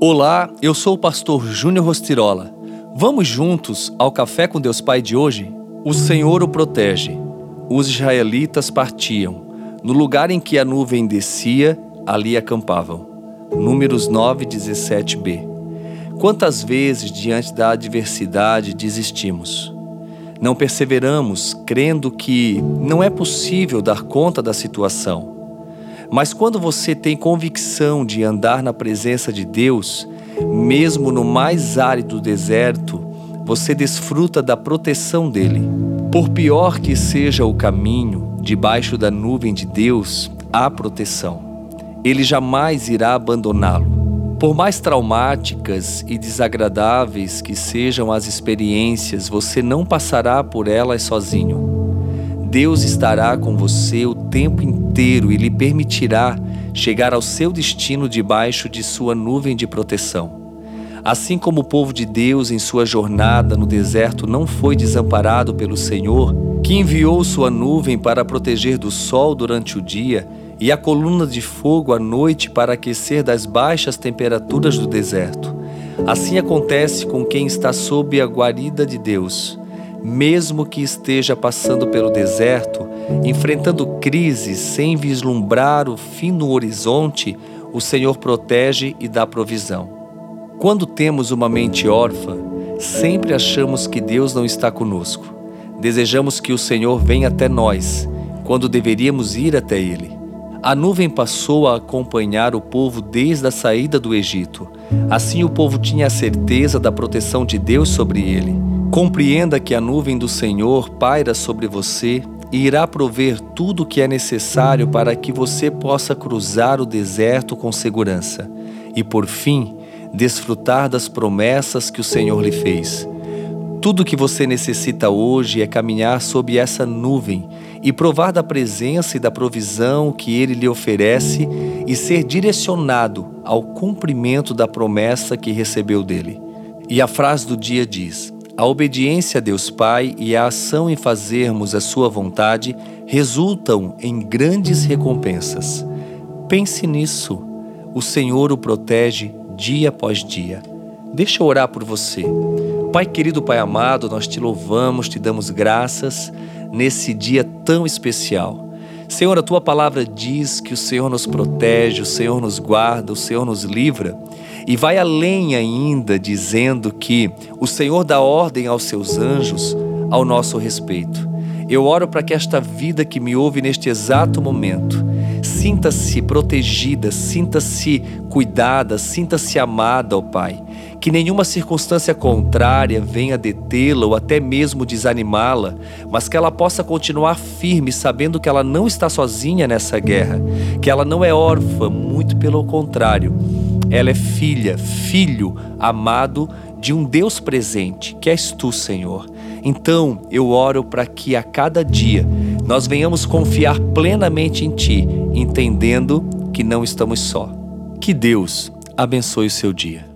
Olá, eu sou o pastor Júnior Rostirola. Vamos juntos ao Café com Deus Pai de hoje? O Senhor o protege. Os israelitas partiam. No lugar em que a nuvem descia, ali acampavam. Números 9, 17b. Quantas vezes, diante da adversidade, desistimos? Não perseveramos crendo que não é possível dar conta da situação mas quando você tem convicção de andar na presença de Deus, mesmo no mais árido deserto, você desfruta da proteção dele. Por pior que seja o caminho, debaixo da nuvem de Deus há proteção. Ele jamais irá abandoná-lo. Por mais traumáticas e desagradáveis que sejam as experiências, você não passará por elas sozinho. Deus estará com você o tempo inteiro e lhe permitirá chegar ao seu destino debaixo de sua nuvem de proteção. Assim como o povo de Deus em sua jornada no deserto não foi desamparado pelo Senhor, que enviou sua nuvem para proteger do sol durante o dia e a coluna de fogo à noite para aquecer das baixas temperaturas do deserto. Assim acontece com quem está sob a guarida de Deus mesmo que esteja passando pelo deserto, enfrentando crises sem vislumbrar o fim no horizonte, o Senhor protege e dá provisão. Quando temos uma mente órfã, sempre achamos que Deus não está conosco. Desejamos que o Senhor venha até nós, quando deveríamos ir até Ele. A nuvem passou a acompanhar o povo desde a saída do Egito. Assim o povo tinha a certeza da proteção de Deus sobre ele. Compreenda que a nuvem do Senhor paira sobre você e irá prover tudo o que é necessário para que você possa cruzar o deserto com segurança e, por fim, desfrutar das promessas que o Senhor lhe fez. Tudo que você necessita hoje é caminhar sob essa nuvem e provar da presença e da provisão que ele lhe oferece e ser direcionado ao cumprimento da promessa que recebeu dele. E a frase do dia diz: a obediência a Deus Pai e a ação em fazermos a Sua vontade resultam em grandes recompensas. Pense nisso. O Senhor o protege dia após dia. Deixa eu orar por você. Pai querido, Pai amado, nós te louvamos, te damos graças nesse dia tão especial. Senhor, a tua palavra diz que o Senhor nos protege, o Senhor nos guarda, o Senhor nos livra. E vai além ainda, dizendo que o Senhor dá ordem aos seus anjos ao nosso respeito. Eu oro para que esta vida que me ouve neste exato momento sinta-se protegida, sinta-se cuidada, sinta-se amada, ó Pai. Que nenhuma circunstância contrária venha detê-la ou até mesmo desanimá-la, mas que ela possa continuar firme, sabendo que ela não está sozinha nessa guerra, que ela não é órfã, muito pelo contrário ela é filha, filho amado de um Deus presente, que és tu, Senhor. Então eu oro para que a cada dia nós venhamos confiar plenamente em Ti, entendendo que não estamos só. Que Deus abençoe o seu dia.